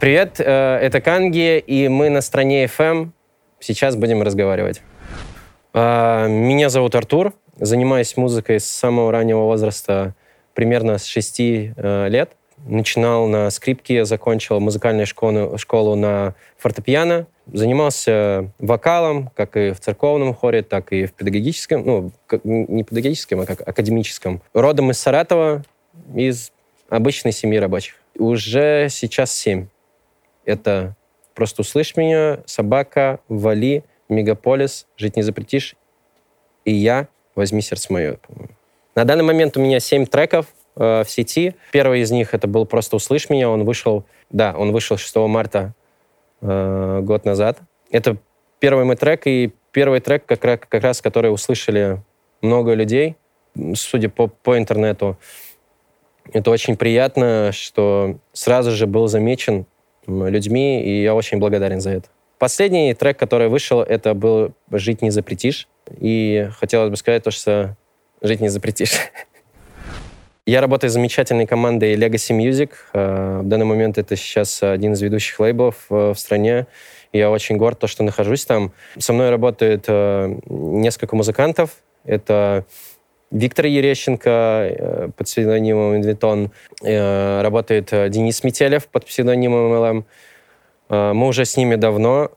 Привет, э, это Канги, и мы на стране FM. Сейчас будем разговаривать. Э, меня зовут Артур, занимаюсь музыкой с самого раннего возраста, примерно с 6 э, лет. Начинал на скрипке, закончил музыкальную школу, школу на фортепиано. Занимался вокалом, как и в церковном хоре, так и в педагогическом, ну, не педагогическом, а как академическом. Родом из Саратова, из обычной семьи рабочих. Уже сейчас семь. Это «Просто услышь меня», «Собака», «Вали», «Мегаполис», «Жить не запретишь» и я «Возьми сердце мое». На данный момент у меня семь треков э, в сети. Первый из них это был «Просто услышь меня». Он вышел, да, он вышел 6 марта э, год назад. Это первый мой трек и первый трек, как, как раз который услышали много людей, судя по, по интернету. Это очень приятно, что сразу же был замечен людьми, и я очень благодарен за это. Последний трек, который вышел, это был «Жить не запретишь». И хотелось бы сказать то, что «Жить не запретишь». Я работаю с замечательной командой Legacy Music. Э, в данный момент это сейчас один из ведущих лейблов э, в стране. Я очень горд, то, что нахожусь там. Со мной работает э, несколько музыкантов. Это Виктор Ерещенко э, под псевдонимом Инвитон, э, работает э, Денис Метелев под псевдонимом МЛМ. Мы уже с ними давно.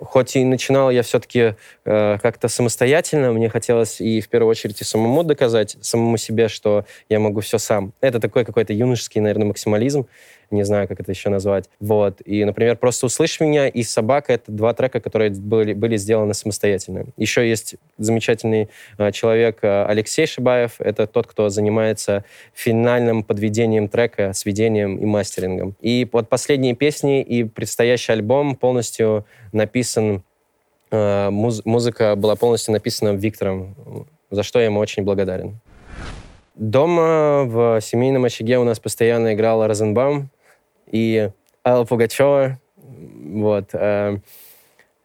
Хоть и начинал я все-таки как-то самостоятельно, мне хотелось и в первую очередь и самому доказать, самому себе, что я могу все сам. Это такой какой-то юношеский, наверное, максимализм не знаю, как это еще назвать. Вот. И, например, «Просто услышь меня» и «Собака» — это два трека, которые были, были сделаны самостоятельно. Еще есть замечательный э, человек э, Алексей Шибаев. Это тот, кто занимается финальным подведением трека, сведением и мастерингом. И вот последние песни и предстоящий альбом полностью написан э, муз музыка была полностью написана Виктором, за что я ему очень благодарен. Дома в семейном очаге у нас постоянно играла Розенбаум и Алла Пугачева. Вот. Э,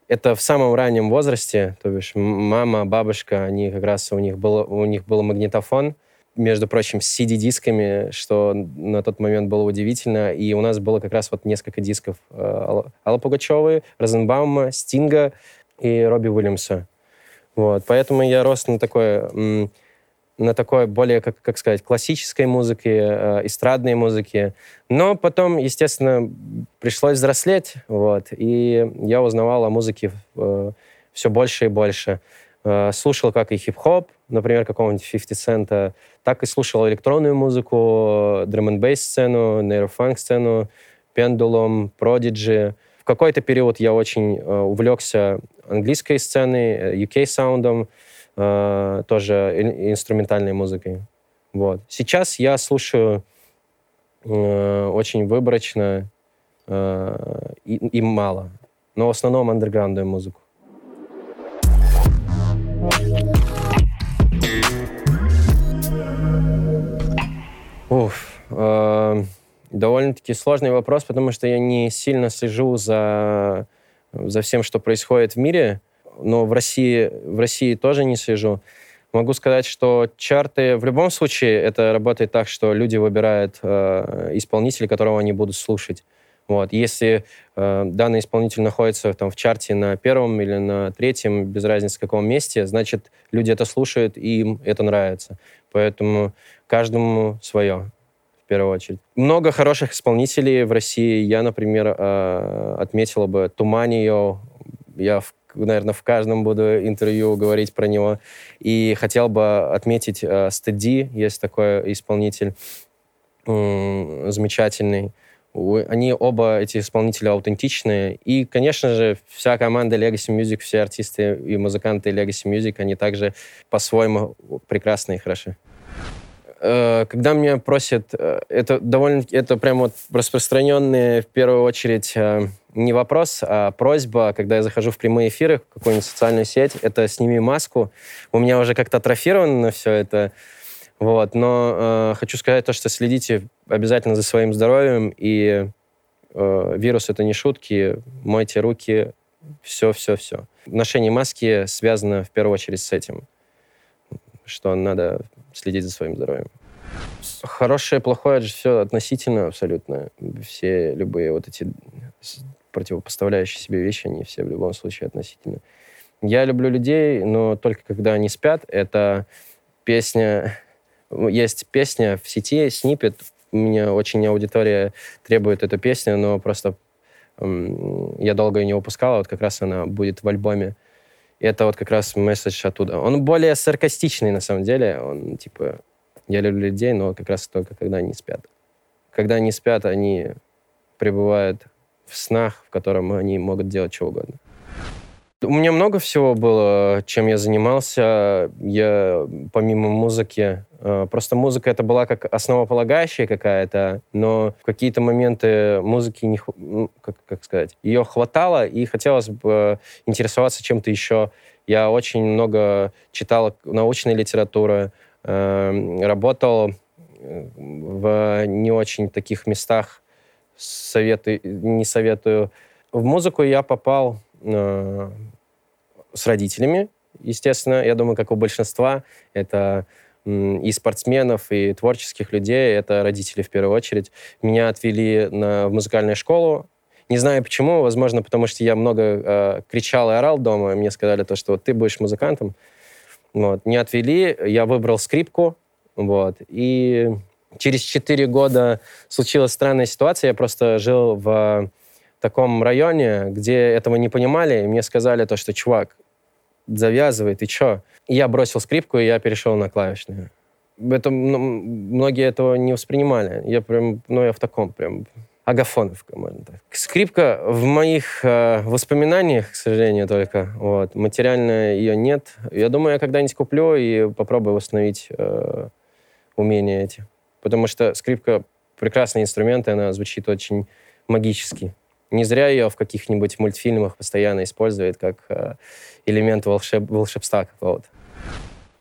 это в самом раннем возрасте, то бишь мама, бабушка, они как раз у них был, у них был магнитофон, между прочим, с CD-дисками, что на тот момент было удивительно. И у нас было как раз вот несколько дисков э, Алла Пугачевой, Розенбаума, Стинга и Робби Уильямса. Вот. Поэтому я рос на такой на такой более, как, как сказать, классической музыке, э, эстрадной музыке. Но потом, естественно, пришлось взрослеть, вот, и я узнавал о музыке э, все больше и больше. Э, слушал как и хип-хоп, например, какого-нибудь 50 Cent, так и слушал электронную музыку, драм н сцену нейрофанк сцену Pendulum, Prodigy. В какой-то период я очень э, увлекся английской сценой, UK-саундом, э, тоже инструментальной музыкой. Вот. Сейчас я слушаю э, очень выборочно э, и, и мало, но в основном андерграундную музыку. Уф, э, довольно-таки сложный вопрос, потому что я не сильно слежу за, за всем, что происходит в мире но в России, в России тоже не слежу. Могу сказать, что чарты в любом случае это работает так, что люди выбирают э, исполнителя, которого они будут слушать. Вот. Если э, данный исполнитель находится там, в чарте на первом или на третьем, без разницы в каком месте, значит, люди это слушают, и им это нравится. Поэтому каждому свое, в первую очередь. Много хороших исполнителей в России. Я, например, э, отметила бы Туманио. Я в наверное, в каждом буду интервью говорить про него. И хотел бы отметить э, Стеди, есть такой исполнитель э, замечательный. Они оба, эти исполнители, аутентичные. И, конечно же, вся команда Legacy Music, все артисты и музыканты Legacy Music, они также по-своему прекрасные и хороши. Э, когда меня просят, э, это довольно, это прям вот распространенный в первую очередь э, не вопрос, а просьба, когда я захожу в прямые эфиры, в какую-нибудь социальную сеть, это сними маску. У меня уже как-то атрофировано все это. Вот, но э, хочу сказать то, что следите обязательно за своим здоровьем, и э, вирус это не шутки, мойте руки, все-все-все. Ношение маски связано в первую очередь с этим, что надо следить за своим здоровьем. Хорошее, плохое, это же все относительно абсолютно. Все любые вот эти противопоставляющие себе вещи, они все в любом случае относительно. Я люблю людей, но только когда они спят. Это песня... Есть песня в сети, снипет. У меня очень аудитория требует эту песню, но просто я долго ее не выпускал, а вот как раз она будет в альбоме. И это вот как раз месседж оттуда. Он более саркастичный, на самом деле. Он, типа, я люблю людей, но как раз только когда они спят. Когда они спят, они пребывают в снах, в котором они могут делать что угодно. У меня много всего было, чем я занимался. Я помимо музыки, э, просто музыка это была как основополагающая какая-то, но в какие-то моменты музыки не, ну, как, как сказать, ее хватало и хотелось бы интересоваться чем-то еще. Я очень много читал научной литературы, э, работал э, в не очень таких местах. Советы, не советую. В музыку я попал с родителями, естественно. Я думаю, как у большинства, это и спортсменов, и творческих людей, это родители в первую очередь. Меня отвели на, в музыкальную школу. Не знаю почему, возможно, потому что я много э, кричал и орал дома. Мне сказали то, что вот ты будешь музыкантом. Вот. Не отвели, я выбрал скрипку. Вот. И через четыре года случилась странная ситуация. Я просто жил в таком районе, где этого не понимали, и мне сказали то, что, чувак, завязывай, ты чё? И я бросил скрипку, и я перешел на клавишную. Это, ну, многие этого не воспринимали. Я прям, ну, я в таком прям агафоновка, можно так. Скрипка в моих э, воспоминаниях, к сожалению, только. Вот. Материально ее нет. Я думаю, я когда-нибудь куплю и попробую восстановить э, умения эти. Потому что скрипка прекрасный инструмент, и она звучит очень магически. Не зря ее в каких-нибудь мультфильмах постоянно используют как э, элемент волшеб, волшебства какого-то.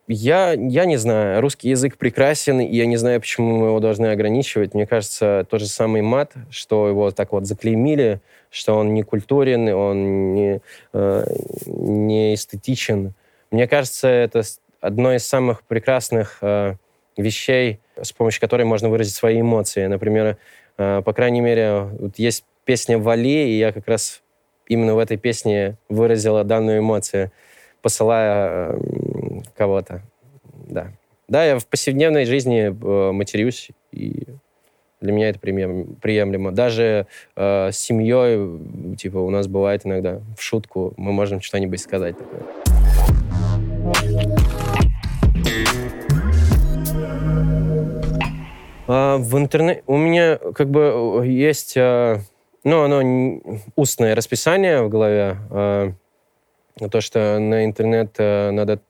Я, я не знаю, русский язык прекрасен, и я не знаю, почему мы его должны ограничивать. Мне кажется, тот же самый мат, что его так вот заклеймили, что он не культурен, он не, э, не эстетичен. Мне кажется, это одно из самых прекрасных э, вещей, с помощью которой можно выразить свои эмоции. Например, э, по крайней мере, вот есть песня «Вали», и я как раз именно в этой песне выразила данную эмоцию, посылая э, кого-то. Да. Да, я в повседневной жизни э, матерюсь, и для меня это приемлемо. Даже с семьей, типа, у нас бывает иногда в шутку, мы можем что-нибудь сказать такое. А, в интернете у меня как бы есть а, ну, оно устное расписание в голове. Э, то, что на интернет э, надо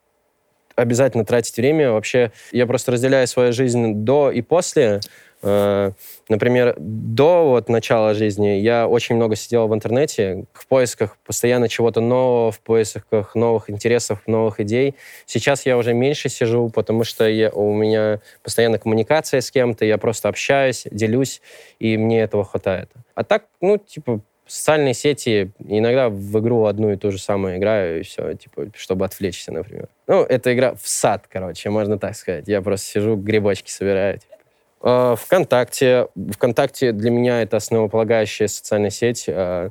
обязательно тратить время. Вообще, я просто разделяю свою жизнь до и после. Э, например, до вот начала жизни я очень много сидел в интернете в поисках постоянно чего-то нового, в поисках новых интересов, новых идей. Сейчас я уже меньше сижу, потому что я, у меня постоянно коммуникация с кем-то, я просто общаюсь, делюсь, и мне этого хватает. А так, ну, типа, социальные сети, иногда в игру одну и ту же самую играю, и все, типа, чтобы отвлечься, например. Ну, это игра в сад, короче, можно так сказать. Я просто сижу, грибочки собираю. А, ВКонтакте. ВКонтакте для меня это основополагающая социальная сеть. А,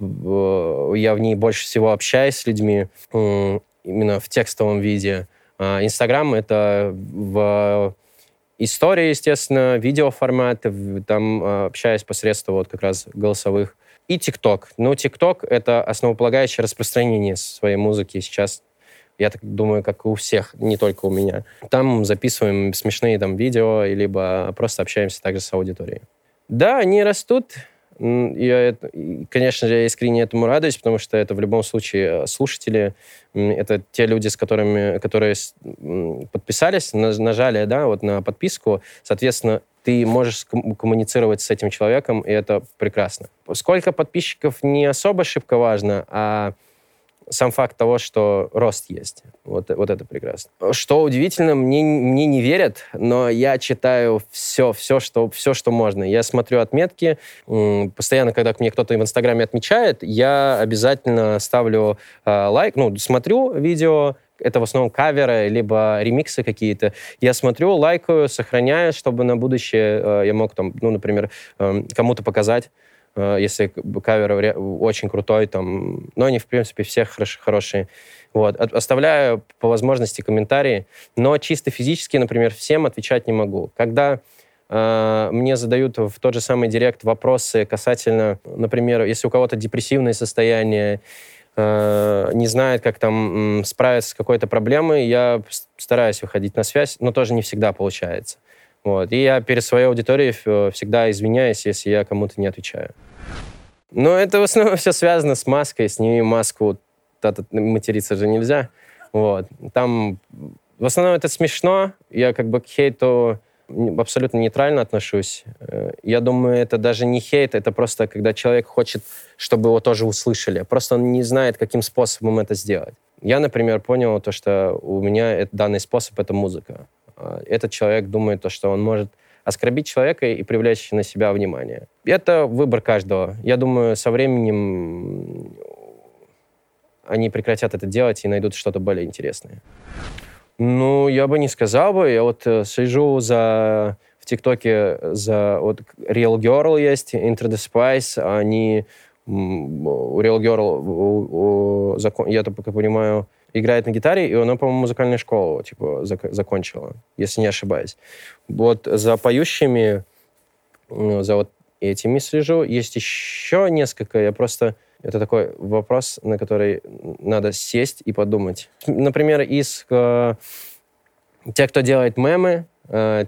я в ней больше всего общаюсь с людьми именно в текстовом виде. А, Инстаграм — это в истории, естественно, видеоформат, там общаюсь посредством вот как раз голосовых. И ТикТок. Ну, ТикТок — это основополагающее распространение своей музыки сейчас я так думаю, как и у всех, не только у меня. Там записываем смешные там видео, либо просто общаемся также с аудиторией. Да, они растут. Я, конечно же, я искренне этому радуюсь, потому что это в любом случае э, слушатели, это те люди, с которыми, которые подписались, нажали, да, вот на подписку, соответственно, ты можешь коммуницировать с этим человеком, и это прекрасно. Сколько подписчиков не особо шибко важно, а сам факт того, что рост есть. Вот, вот это прекрасно. Что удивительно, мне, мне не верят, но я читаю все, все что, все, что можно. Я смотрю отметки. Постоянно, когда мне кто-то в Инстаграме отмечает, я обязательно ставлю э, лайк, ну, смотрю видео, это в основном каверы, либо ремиксы какие-то. Я смотрю, лайкаю, сохраняю, чтобы на будущее э, я мог там, ну, например, э, кому-то показать, если кавер очень крутой, там, но они, в принципе, все хорош, хорошие. Вот. Оставляю по возможности комментарии, но чисто физически, например, всем отвечать не могу. Когда э, мне задают в тот же самый директ вопросы касательно, например, если у кого-то депрессивное состояние, э, не знает, как там справиться с какой-то проблемой, я стараюсь выходить на связь, но тоже не всегда получается. Вот. И я перед своей аудиторией всегда извиняюсь, если я кому-то не отвечаю. Но это в основном все связано с маской. Сними маску, материться же нельзя. Вот. Там в основном это смешно. Я как бы к хейту абсолютно нейтрально отношусь. Э, я думаю, это даже не хейт, это просто когда человек хочет, чтобы его тоже услышали. Просто он не знает, каким способом это сделать. Я, например, понял то, что у меня данный способ — это музыка. А этот человек думает то, что он может оскорбить человека и привлечь на себя внимание. Это выбор каждого. Я думаю, со временем они прекратят это делать и найдут что-то более интересное. Ну, я бы не сказал бы. Я вот э, слежу за в ТикТоке за вот Real Girl есть, Enter the Spice, они у Real Girl, у, у, закон, я так понимаю, играет на гитаре, и она, по-моему, музыкальную школу типа зак закончила, если не ошибаюсь. Вот за поющими, за вот этими слежу. Есть еще несколько, я просто это такой вопрос, на который надо сесть и подумать. Например, из э, тех, кто делает мемы, э,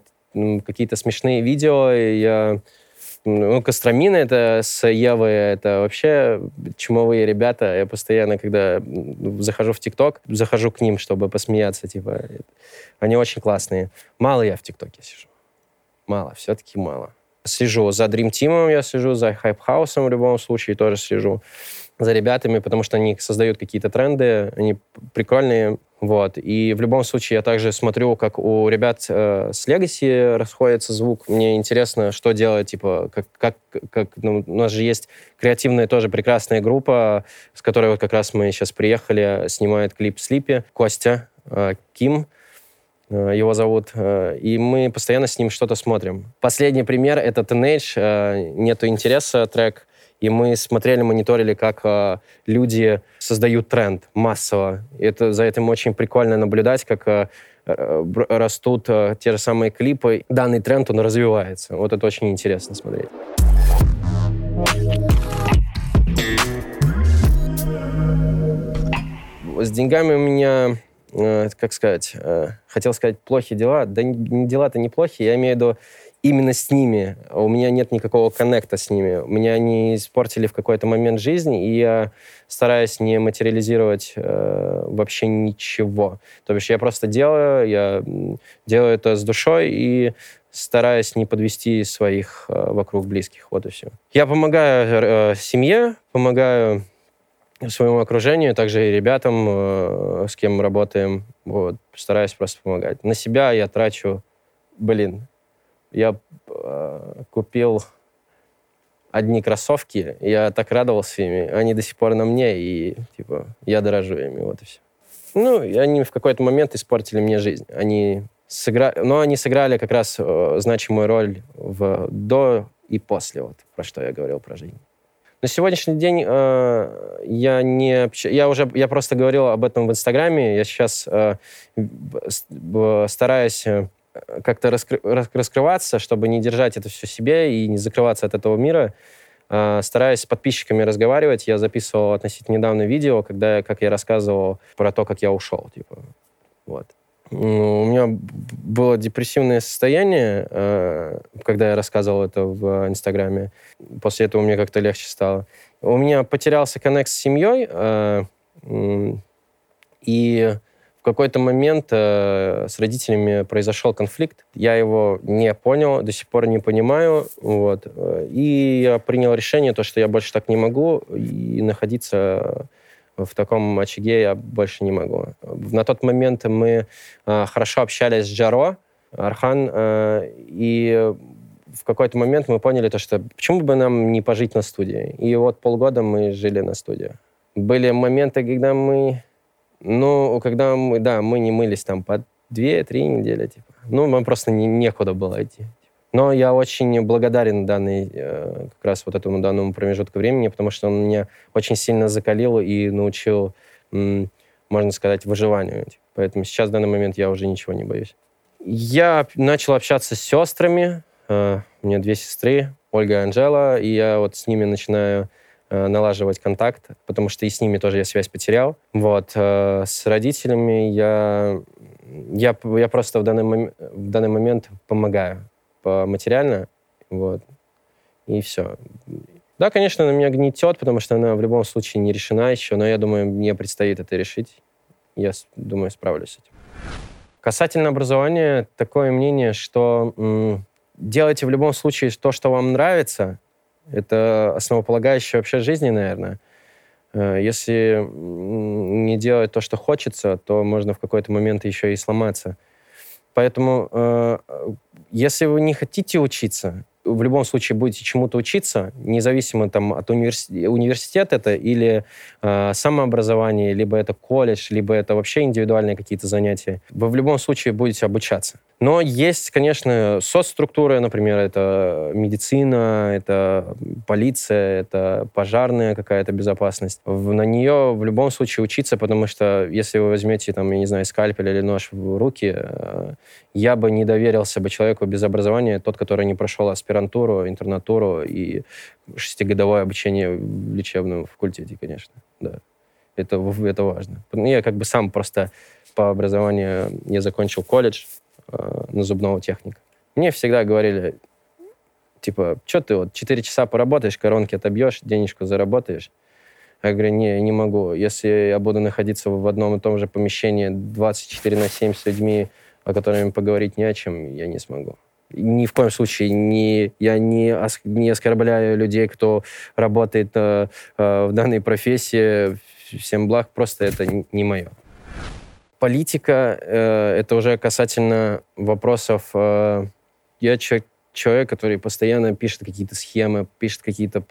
какие-то смешные видео, я... Ну, Костромина это с Евой, это вообще чумовые ребята. Я постоянно, когда захожу в ТикТок, захожу к ним, чтобы посмеяться, типа. Они очень классные. Мало я в ТикТоке сижу. Мало, все-таки мало. Слежу за Dream Team, я слежу за Hype House в любом случае, тоже слежу за ребятами, потому что они создают какие-то тренды, они прикольные, вот. И в любом случае я также смотрю, как у ребят э, с Legacy расходится звук. Мне интересно, что делать, типа, как, как, как ну, у нас же есть креативная тоже прекрасная группа, с которой вот как раз мы сейчас приехали, снимает клип Слипи, Костя, э, Ким, Э, его зовут, э, и мы постоянно с ним что-то смотрим. Последний пример — это Teenage, э, «Нету интереса» трек, и мы смотрели, мониторили, как люди создают тренд массово. И это, за этим очень прикольно наблюдать, как растут те же самые клипы. Данный тренд, он развивается. Вот это очень интересно смотреть. С деньгами у меня Э, как сказать, э, хотел сказать, плохие дела. Да дела-то неплохие, я имею в виду именно с ними. У меня нет никакого коннекта с ними. Меня они испортили в какой-то момент жизни, и я стараюсь не материализировать э, вообще ничего. То бишь я просто делаю, я делаю это с душой и стараюсь не подвести своих э, вокруг близких. Вот и все. Я помогаю э, семье, помогаю своему окружению, также и ребятам, э, с кем мы работаем. Вот, стараюсь просто помогать. На себя я трачу, блин, я э, купил одни кроссовки, я так радовался ими, они до сих пор на мне, и типа я дорожу ими, вот и все. Ну, и они в какой-то момент испортили мне жизнь. Они сыграли, но они сыграли как раз э, значимую роль в до и после, вот про что я говорил про жизнь. На сегодняшний день э, я не я уже я просто говорил об этом в Инстаграме. Я сейчас э, стараюсь э, как-то раскры... раскрываться, чтобы не держать это все себе и не закрываться от этого мира. Э, стараюсь с подписчиками разговаривать. Я записывал относительно недавно видео, когда как я рассказывал про то, как я ушел, типа вот. Ну, у меня было депрессивное состояние, э, когда я рассказывал это в Инстаграме. После этого мне как-то легче стало. У меня потерялся коннект с семьей, э, и в какой-то момент э, с родителями произошел конфликт. Я его не понял, до сих пор не понимаю. Вот. И я принял решение, то, что я больше так не могу, и находиться в таком очаге я больше не могу. На тот момент мы э, хорошо общались с Джаро, Архан, э, и в какой-то момент мы поняли то, что почему бы нам не пожить на студии. И вот полгода мы жили на студии. Были моменты, когда мы Ну, когда мы, да, мы не мылись там по 2-3 недели, типа. Ну, нам просто не, некуда было идти. Но я очень благодарен данной, э, как раз вот этому данному промежутку времени, потому что он меня очень сильно закалил и научил, можно сказать, выживанию. Поэтому сейчас, в данный момент, я уже ничего не боюсь. Я начал общаться с сестрами. Э, у меня две сестры, Ольга и Анжела, и я вот с ними начинаю налаживать контакт, потому что и с ними тоже я связь потерял. Вот. С родителями я, я, я просто в данный, в данный момент помогаю материально, вот, и все. Да, конечно, она меня гнетет, потому что она в любом случае не решена еще, но я думаю, мне предстоит это решить. Я думаю, справлюсь с этим. Касательно образования, такое мнение, что м, делайте в любом случае то, что вам нравится. Это основополагающее вообще жизни, наверное. Э, если не делать то, что хочется, то можно в какой-то момент еще и сломаться. Поэтому, э, если вы не хотите учиться, в любом случае будете чему-то учиться, независимо там, от университета, университет это или э, самообразование, либо это колледж, либо это вообще индивидуальные какие-то занятия, вы в любом случае будете обучаться. Но есть, конечно, соцструктуры, например, это медицина, это полиция, это пожарная какая-то безопасность. На нее в любом случае учиться, потому что если вы возьмете, там, я не знаю, скальпель или нож в руки, э, я бы не доверился бы человеку без образования, тот, который не прошел аспирантуру, интернатуру и шестигодовое обучение в лечебном факультете, конечно, да. Это, это важно. Я как бы сам просто по образованию не закончил колледж, э, на зубного техника. Мне всегда говорили, типа, что ты вот 4 часа поработаешь, коронки отобьешь, денежку заработаешь. Я говорю, не, не могу. Если я буду находиться в одном и том же помещении 24 на 7 с людьми, о которых поговорить не о чем, я не смогу. Ни в коем случае не, я не, не оскорбляю людей, кто работает э, э, в данной профессии. Всем благ, просто это не мое политика э, это уже касательно вопросов. Э, я человек, человек, который постоянно пишет какие-то схемы, пишет какие-то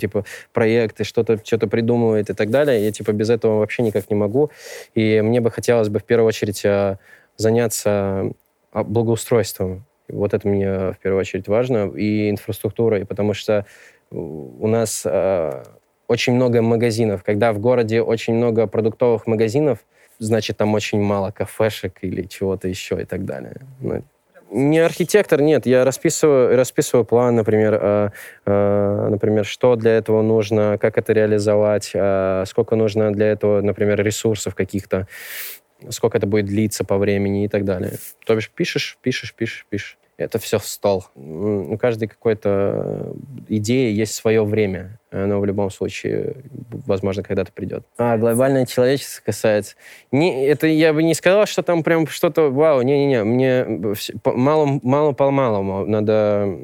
типа проекты, что-то что-то придумывает и так далее. Я типа без этого вообще никак не могу. И мне бы хотелось бы в первую очередь э, заняться а, благоустройством. Вот это мне в первую очередь важно и инфраструктурой, потому что у нас э, очень много магазинов. Когда в городе очень много продуктовых магазинов, значит, там очень мало кафешек или чего-то еще и так далее. Ну, не архитектор, нет. Я расписываю, расписываю план, например, э, э, например, что для этого нужно, как это реализовать, э, сколько нужно для этого, например, ресурсов каких-то, сколько это будет длиться по времени и так далее. То бишь пишешь, пишешь, пишешь, пишешь это все стол. У каждой какой-то идеи есть свое время. Оно в любом случае, возможно, когда-то придет. А глобальное человечество касается... Не, это я бы не сказал, что там прям что-то... Вау, не-не-не. Мне мало, мало по малому. Надо,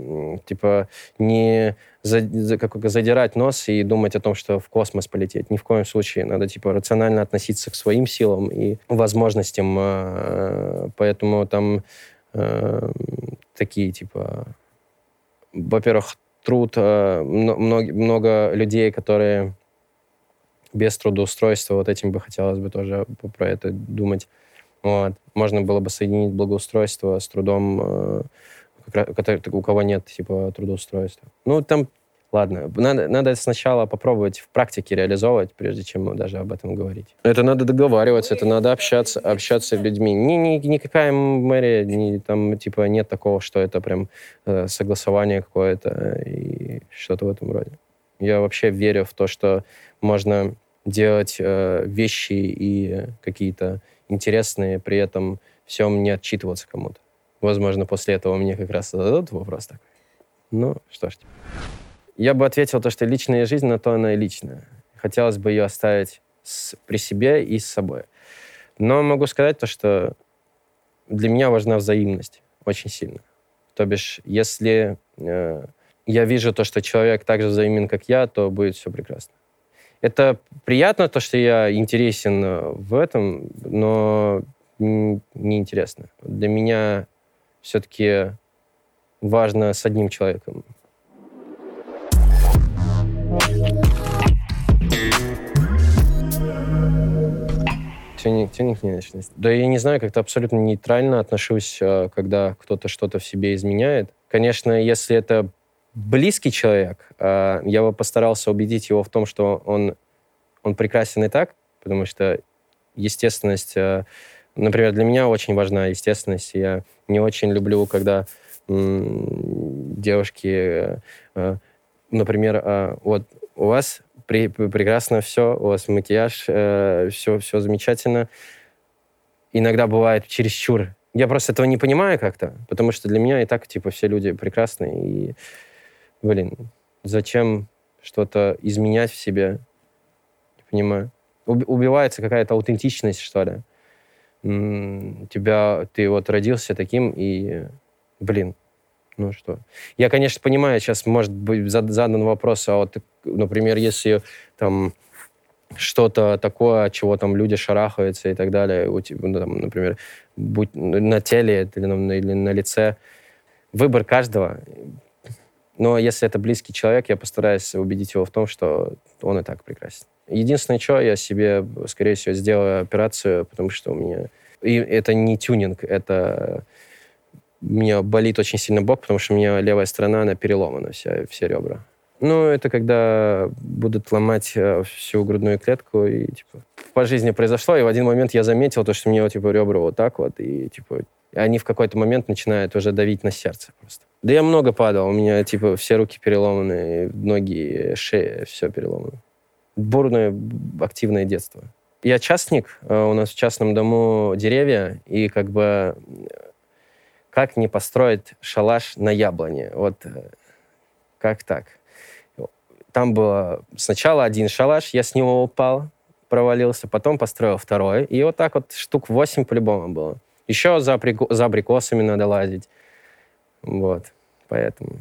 типа, не за, за, как, задирать нос и думать о том, что в космос полететь. Ни в коем случае. Надо, типа, рационально относиться к своим силам и возможностям. А, поэтому там Эм, такие, типа, во-первых, труд, э, много, много людей, которые без трудоустройства, вот этим бы хотелось бы тоже про это думать. Вот. Можно было бы соединить благоустройство с трудом, э, у кого нет типа трудоустройства. Ну, там Ладно, надо, надо сначала попробовать в практике реализовывать, прежде чем даже об этом говорить. Это надо договариваться, это надо общаться, общаться с людьми. Ни, ни, никакая мэрия, ни, там, типа, нет такого, что это прям э, согласование какое-то и что-то в этом роде. Я вообще верю в то, что можно делать э, вещи и какие-то интересные, при этом всем не отчитываться кому-то. Возможно, после этого мне как раз зададут вопрос такой. Ну, что ж. Я бы ответил то, что личная жизнь, на то она и личная. Хотелось бы ее оставить с, при себе и с собой. Но могу сказать то, что для меня важна взаимность очень сильно. То бишь, если э, я вижу то, что человек так же взаимен, как я, то будет все прекрасно. Это приятно, то, что я интересен э, в этом, но неинтересно. Для меня все-таки важно с одним человеком Тюнинг, тюнинг не личность. Да я не знаю, как-то абсолютно нейтрально отношусь, э, когда кто-то что-то в себе изменяет. Конечно, если это близкий человек, э, я бы постарался убедить его в том, что он, он прекрасен и так, потому что естественность, э, например, для меня очень важна естественность. Я не очень люблю, когда девушки, например, вот у вас при, прекрасно все, у вас макияж, э, все, все замечательно. Иногда бывает чересчур. Я просто этого не понимаю как-то, потому что для меня и так, типа, все люди прекрасные. И, блин, зачем что-то изменять в себе? Не понимаю. Убивается какая-то аутентичность, что ли. тебя, ты вот родился таким, и, блин, ну что? Я, конечно, понимаю, сейчас может быть задан вопрос, а вот, например, если там что-то такое, чего там люди шарахаются и так далее, у тебя, ну, там, например, будь на теле или на, или на лице, выбор каждого. Но если это близкий человек, я постараюсь убедить его в том, что он и так прекрасен. Единственное, что я себе, скорее всего, сделаю операцию, потому что у меня... И это не тюнинг, это у меня болит очень сильно бок, потому что у меня левая сторона, она переломана, вся, все ребра. Ну, это когда будут ломать э, всю грудную клетку, и, типа, по жизни произошло, и в один момент я заметил то, что у меня, типа, ребра вот так вот, и, типа, они в какой-то момент начинают уже давить на сердце просто. Да я много падал, у меня, типа, все руки переломаны, ноги, шея, все переломано. Бурное, активное детство. Я частник, э, у нас в частном дому деревья, и как бы как не построить шалаш на яблоне? Вот э, как так? Там было сначала один шалаш, я с него упал, провалился, потом построил второй, и вот так вот штук 8 по-любому было. Еще за, абрико- за абрикосами надо лазить. Вот, поэтому...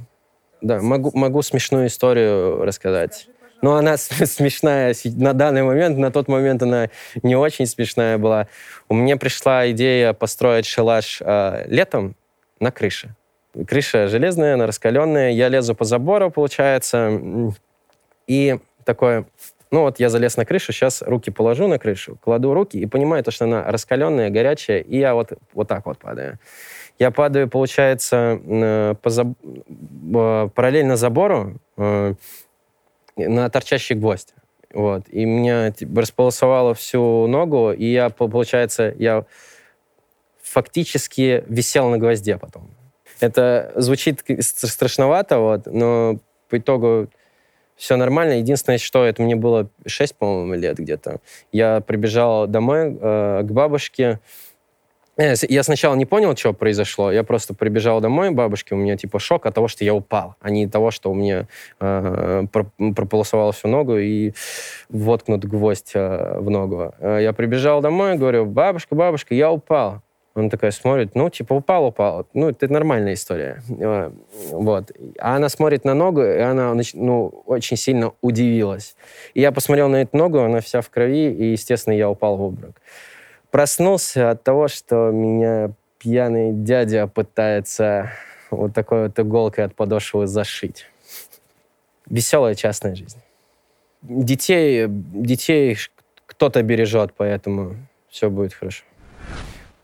Да, могу, могу смешную историю рассказать. Но она смешная на данный момент, на тот момент она не очень смешная была. У меня пришла идея построить шалаш э, летом, на крыше. Крыша железная, она раскаленная. Я лезу по забору, получается, и такое... Ну вот я залез на крышу, сейчас руки положу на крышу, кладу руки и понимаю, то, что она раскаленная, горячая, и я вот, вот так вот падаю. Я падаю, получается, по заб... параллельно забору э, на торчащий гвоздь. Вот. И меня типа, располосовало всю ногу, и я, получается, я фактически висел на гвозде потом. Это звучит страшновато, вот, но по итогу все нормально. Единственное, что это мне было 6, по-моему, лет где-то. Я прибежал домой э, к бабушке. Э, я сначала не понял, что произошло. Я просто прибежал домой к бабушке. У меня типа шок от того, что я упал, а не того, что у меня э, прополосовало всю ногу и воткнут гвоздь э, в ногу. Э, я прибежал домой, говорю, бабушка, бабушка, я упал. Он такая смотрит, ну, типа, упал, упал. Ну, это нормальная история. Э, вот. А она смотрит на ногу, и она, ну, очень сильно удивилась. И я посмотрел на эту ногу, она вся в крови, и, естественно, я упал в обморок. Проснулся от того, что меня пьяный дядя пытается вот такой вот иголкой от подошвы зашить. Веселая частная жизнь. Детей, детей кто-то бережет, поэтому все будет хорошо.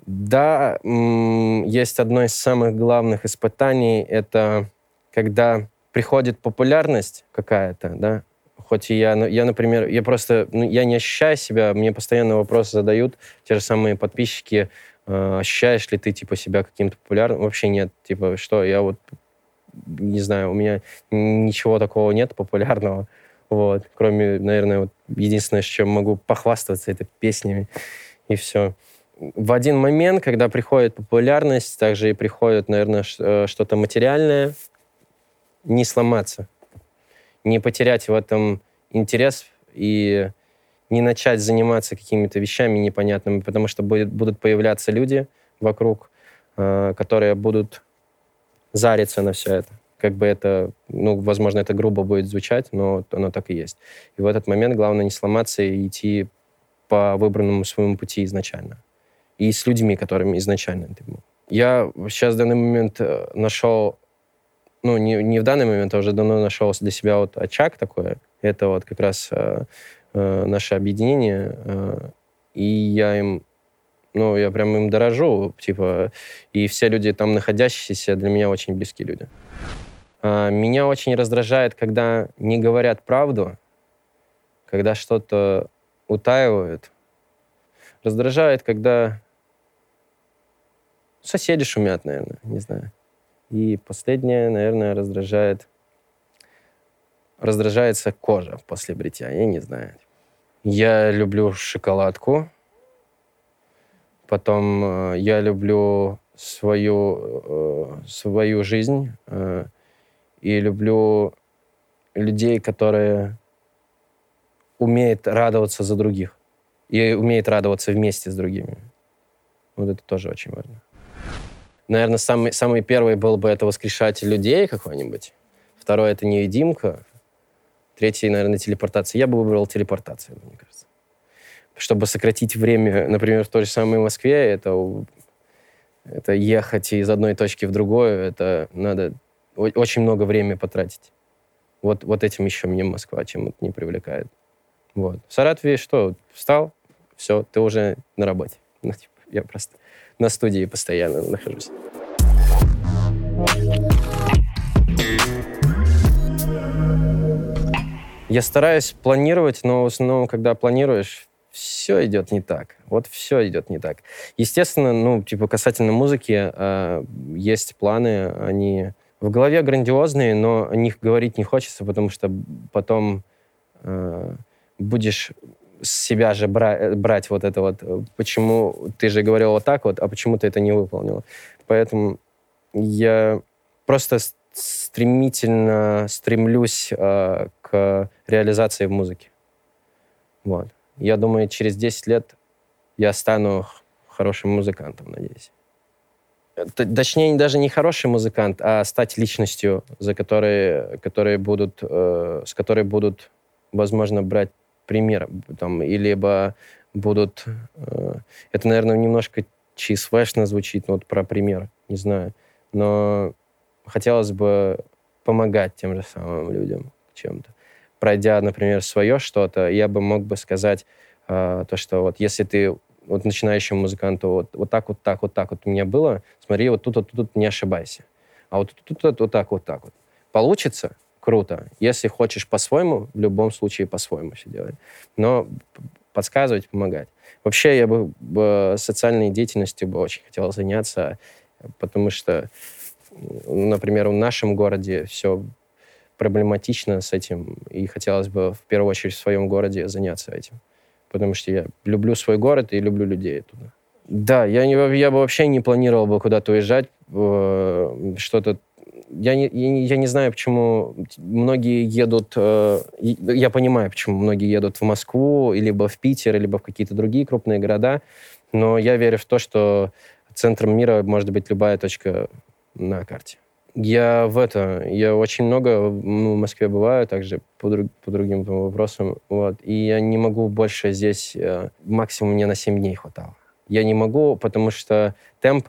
Да, есть одно из самых главных испытаний, это когда приходит популярность какая-то, да, хоть и я, я, например, я просто, ну, я не ощущаю себя, мне постоянно вопросы задают те же самые подписчики, э, ощущаешь ли ты, типа, себя каким-то популярным? Вообще нет, типа, что, я вот, не знаю, у меня ничего такого нет популярного, вот, кроме, наверное, вот, единственное, с чем могу похвастаться, это песнями, и все в один момент, когда приходит популярность, также и приходит, наверное, э, что-то материальное, не сломаться, не потерять в этом интерес и не начать заниматься какими-то вещами непонятными, потому что будет, будут появляться люди вокруг, э, которые будут зариться на все это. Как бы это, ну, возможно, это грубо будет звучать, но оно так и есть. И в этот момент главное не сломаться и идти по выбранному своему пути изначально и с людьми, которыми изначально ты был. Я сейчас в данный момент э, нашел, ну, не, не в данный момент, а уже давно нашел для себя вот очаг такой. Это вот как раз э, э, наше объединение. Э, и я им, ну, я прям им дорожу, типа, и все люди там находящиеся для меня очень близкие люди. А, меня очень раздражает, когда не говорят правду, когда что-то утаивают. Раздражает, когда соседи шумят, наверное, не знаю. И последнее, наверное, раздражает... Раздражается кожа после бритья, я не знаю. Я люблю шоколадку. Потом э, я люблю свою, э, свою жизнь. Э, и люблю людей, которые умеют радоваться за других и умеют радоваться вместе с другими. Вот это тоже очень важно. Наверное, самый, самый первый был бы это воскрешатель людей какой-нибудь. Второй — это невидимка. Третий, наверное, телепортация. Я бы выбрал телепортацию, мне кажется. Чтобы сократить время, например, в той же самой Москве, это, это ехать из одной точки в другую, это надо очень много времени потратить. Вот, вот этим еще мне Москва чем-то не привлекает. Вот. В Саратове что? Встал, все, ты уже на работе. Ну, типа, я просто на студии постоянно нахожусь. Я стараюсь планировать, но в основном, когда планируешь, все идет не так. Вот все идет не так. Естественно, ну, типа, касательно музыки, э, есть планы, они в голове грандиозные, но о них говорить не хочется, потому что потом э, будешь с себя же бра- брать вот это вот, почему ты же говорил вот так вот, а почему ты это не выполнил. Поэтому я просто стремительно стремлюсь э, к реализации в музыке. Вот. Я думаю, через 10 лет я стану хорошим музыкантом, надеюсь точнее, даже не хороший музыкант, а стать личностью, за которые, которые будут, э, с которой будут, возможно, брать пример. Там, и будут... Э, это, наверное, немножко чисвэшно звучит, вот про пример, не знаю. Но хотелось бы помогать тем же самым людям чем-то. Пройдя, например, свое что-то, я бы мог бы сказать э, то, что вот если ты вот начинающему музыканту вот, вот так, вот так, вот так вот у меня было, смотри, вот тут, вот тут не ошибайся. А вот тут, тут, вот так, вот так вот. Получится? Круто. Если хочешь по-своему, в любом случае по-своему все делать. Но подсказывать, помогать. Вообще я бы, бы социальной деятельностью бы очень хотел заняться, потому что, например, в нашем городе все проблематично с этим, и хотелось бы в первую очередь в своем городе заняться этим потому что я люблю свой город и люблю людей туда. Да, я, не, я бы вообще не планировал бы куда-то уезжать, э, что-то... Я не, я, не знаю, почему многие едут... Э, я понимаю, почему многие едут в Москву, либо в Питер, либо в какие-то другие крупные города, но я верю в то, что центром мира может быть любая точка на карте. Я в это, я очень много ну, в Москве бываю, также по, друг, по другим вопросам, вот, и я не могу больше здесь, э, максимум мне на 7 дней хватало. Я не могу, потому что темп,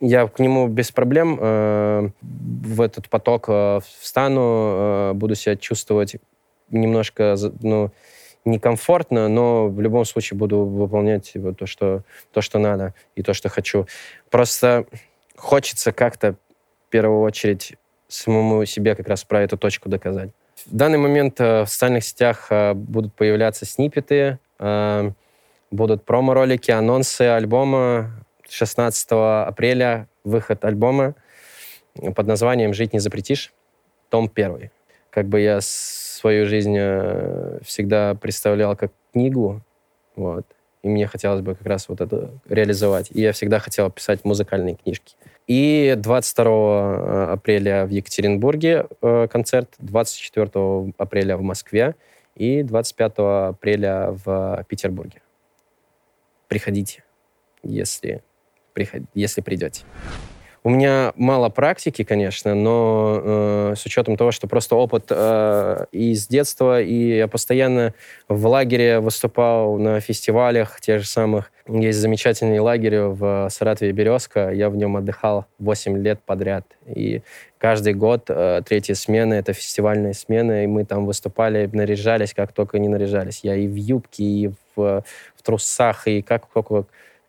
я к нему без проблем э, в этот поток э, встану, э, буду себя чувствовать немножко, ну, некомфортно, но в любом случае буду выполнять вот то, что, то, что надо и то, что хочу. Просто хочется как-то первую очередь самому себе как раз про эту точку доказать. В данный момент э, в социальных сетях э, будут появляться снипеты, э, будут промо-ролики, анонсы альбома. 16 апреля выход альбома под названием «Жить не запретишь», том первый. Как бы я свою жизнь всегда представлял как книгу, вот, и мне хотелось бы как раз вот это реализовать. И я всегда хотел писать музыкальные книжки. И 22 э, апреля в Екатеринбурге э, концерт, 24 апреля в Москве и 25 апреля в Петербурге. Приходите, если, если придете. У меня мало практики, конечно, но э, с учетом того, что просто опыт э, из детства, и я постоянно в лагере выступал на фестивалях тех же самых. Есть замечательный лагерь в Саратове «Березка». Я в нем отдыхал 8 лет подряд. И каждый год э, третья смена — это фестивальная смена, и мы там выступали, наряжались, как только не наряжались. Я и в юбке, и в в трусах и как, как,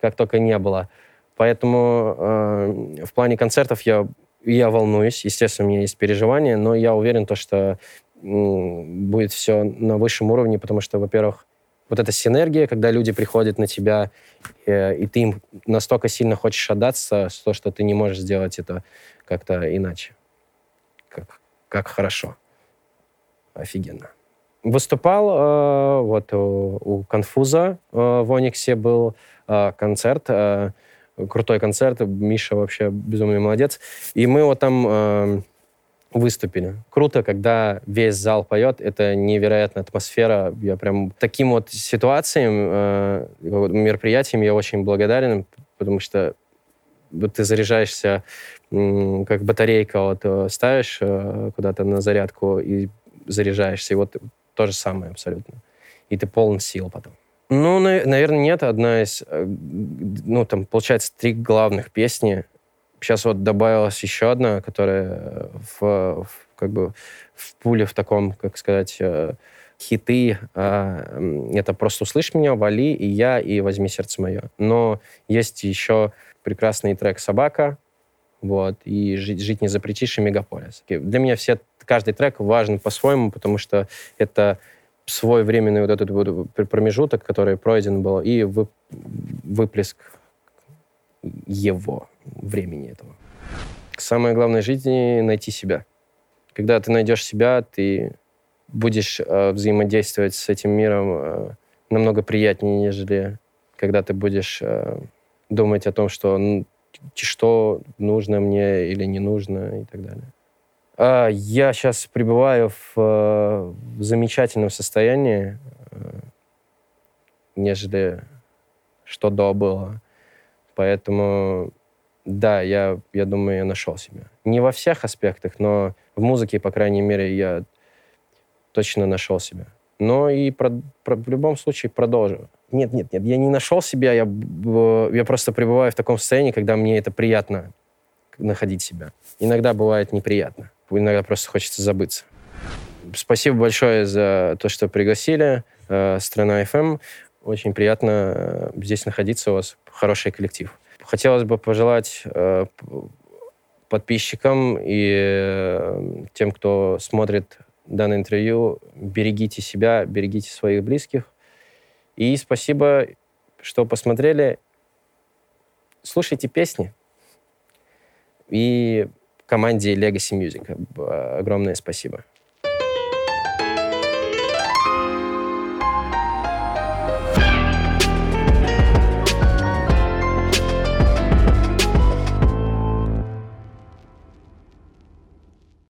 как только не было. Поэтому э, в плане концертов я, я волнуюсь, естественно, у меня есть переживания, но я уверен, то, что э, будет все на высшем уровне, потому что, во-первых, вот эта синергия, когда люди приходят на тебя, э, и ты им настолько сильно хочешь отдаться, то, что ты не можешь сделать это как-то иначе. Как, как хорошо. Офигенно. Выступал э, вот у, у Конфуза э, в Ониксе был э, концерт. Э, крутой концерт. Миша вообще безумный молодец. И мы вот там э, выступили. Круто, когда весь зал поет. Это невероятная атмосфера. Я прям таким вот ситуациям, э, мероприятиям я очень благодарен, потому что ты заряжаешься, как батарейка, вот э, ставишь э, куда-то на зарядку и заряжаешься. И вот то же самое абсолютно. И ты полон сил потом. Ну, наверное, нет. Одна из, э, ну, там, получается, три главных песни. Сейчас вот добавилась еще одна, которая в, в как бы в пуле в таком, как сказать, э, хиты. А, это «Просто услышь меня», «Вали», и «Я», и «Возьми сердце мое». Но есть еще прекрасный трек «Собака», вот, и «Жить, жить не запретишь» и «Мегаполис». Для меня все, каждый трек важен по-своему, потому что это свой временный вот этот вот промежуток, который пройден был, и вы, выплеск его, времени этого. Самое главное в жизни — найти себя. Когда ты найдешь себя, ты будешь э, взаимодействовать с этим миром э, намного приятнее, нежели когда ты будешь э, думать о том, что, что нужно мне или не нужно и так далее. А, я сейчас пребываю в, э, в замечательном состоянии, э, нежели что до было. Поэтому, да, я, я думаю, я нашел себя. Не во всех аспектах, но в музыке, по крайней мере, я точно нашел себя. Но и про, про, в любом случае продолжу. Нет, нет, нет, я не нашел себя, я, я просто пребываю в таком состоянии, когда мне это приятно находить себя. Иногда бывает неприятно иногда просто хочется забыться. Спасибо большое за то, что пригласили. Э, Страна FM. Очень приятно э, здесь находиться у вас. Хороший коллектив. Хотелось бы пожелать э, подписчикам и тем, кто смотрит данное интервью, берегите себя, берегите своих близких. И спасибо, что посмотрели. Слушайте песни. И команде Legacy Music. Огромное спасибо.